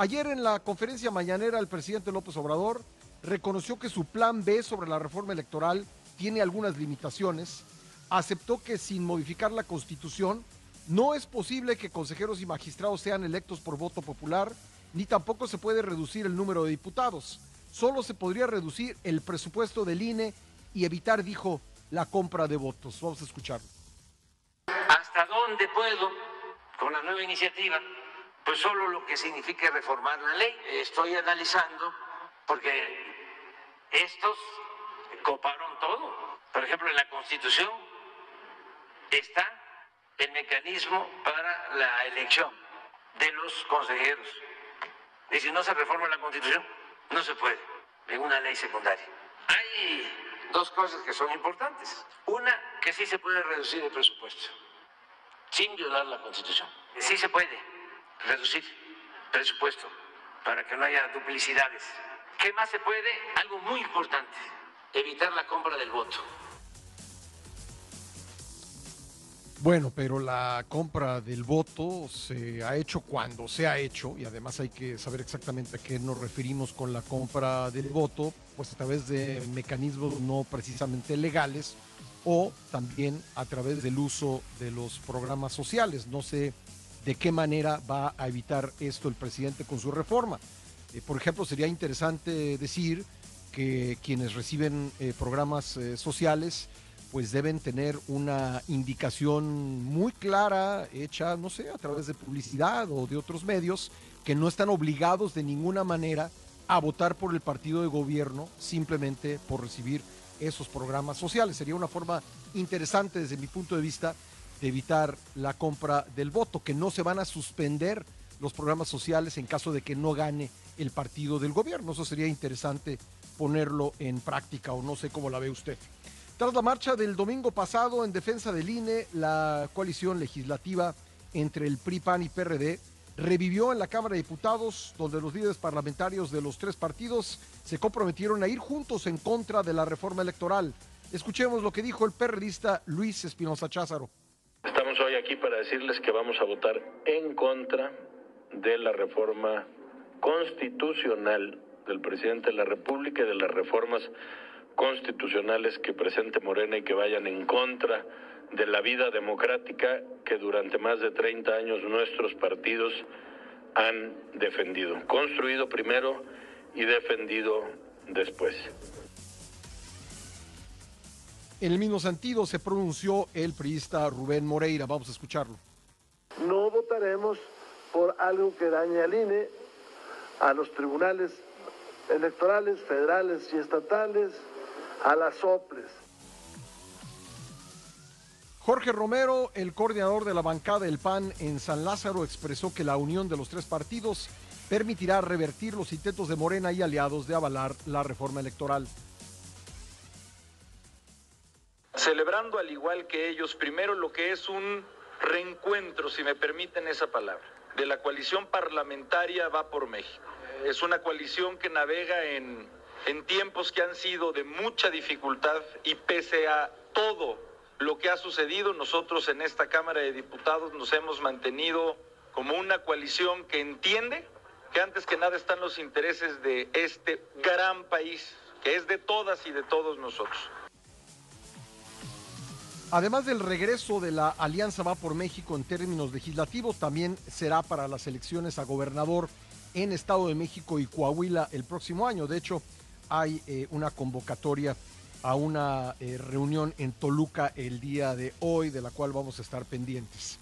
Ayer en la conferencia mañanera el presidente López Obrador reconoció que su plan B sobre la reforma electoral tiene algunas limitaciones, aceptó que sin modificar la constitución no es posible que consejeros y magistrados sean electos por voto popular, ni tampoco se puede reducir el número de diputados. Solo se podría reducir el presupuesto del INE y evitar, dijo, la compra de votos. Vamos a escucharlo. ¿Hasta dónde puedo con la nueva iniciativa? Pues solo lo que signifique reformar la ley. Estoy analizando porque estos coparon todo. Por ejemplo, en la Constitución está el mecanismo para la elección de los consejeros. Y si no se reforma la Constitución, no se puede en una ley secundaria. Hay dos cosas que son importantes. Una, que sí se puede reducir el presupuesto, sin violar la Constitución. Sí se puede reducir presupuesto para que no haya duplicidades. ¿Qué más se puede? Algo muy importante, evitar la compra del voto. Bueno, pero la compra del voto se ha hecho cuando se ha hecho, y además hay que saber exactamente a qué nos referimos con la compra del voto, pues a través de mecanismos no precisamente legales o también a través del uso de los programas sociales. No sé de qué manera va a evitar esto el presidente con su reforma. Eh, por ejemplo, sería interesante decir que quienes reciben eh, programas eh, sociales pues deben tener una indicación muy clara hecha, no sé, a través de publicidad o de otros medios, que no están obligados de ninguna manera a votar por el partido de gobierno simplemente por recibir esos programas sociales. Sería una forma interesante desde mi punto de vista evitar la compra del voto, que no se van a suspender los programas sociales en caso de que no gane el partido del gobierno. Eso sería interesante ponerlo en práctica o no sé cómo la ve usted. Tras la marcha del domingo pasado en defensa del INE, la coalición legislativa entre el PRI, PAN y PRD revivió en la Cámara de Diputados, donde los líderes parlamentarios de los tres partidos se comprometieron a ir juntos en contra de la reforma electoral. Escuchemos lo que dijo el perredista Luis Espinosa Cházaro. Estamos hoy aquí para decirles que vamos a votar en contra de la reforma constitucional del presidente de la República y de las reformas constitucionales que presente Morena y que vayan en contra de la vida democrática que durante más de 30 años nuestros partidos han defendido, construido primero y defendido después. En el mismo sentido se pronunció el priista Rubén Moreira. Vamos a escucharlo. No votaremos por algo que dañe al INE, a los tribunales electorales federales y estatales, a las soples. Jorge Romero, el coordinador de la bancada del PAN en San Lázaro, expresó que la unión de los tres partidos permitirá revertir los intentos de Morena y aliados de avalar la reforma electoral. Celebrando al igual que ellos, primero lo que es un reencuentro, si me permiten esa palabra, de la coalición parlamentaria Va por México. Es una coalición que navega en en tiempos que han sido de mucha dificultad y pese a todo lo que ha sucedido, nosotros en esta Cámara de Diputados nos hemos mantenido como una coalición que entiende que antes que nada están los intereses de este gran país, que es de todas y de todos nosotros. Además del regreso de la Alianza Va por México en términos legislativos, también será para las elecciones a gobernador en Estado de México y Coahuila el próximo año. De hecho, hay eh, una convocatoria a una eh, reunión en Toluca el día de hoy, de la cual vamos a estar pendientes.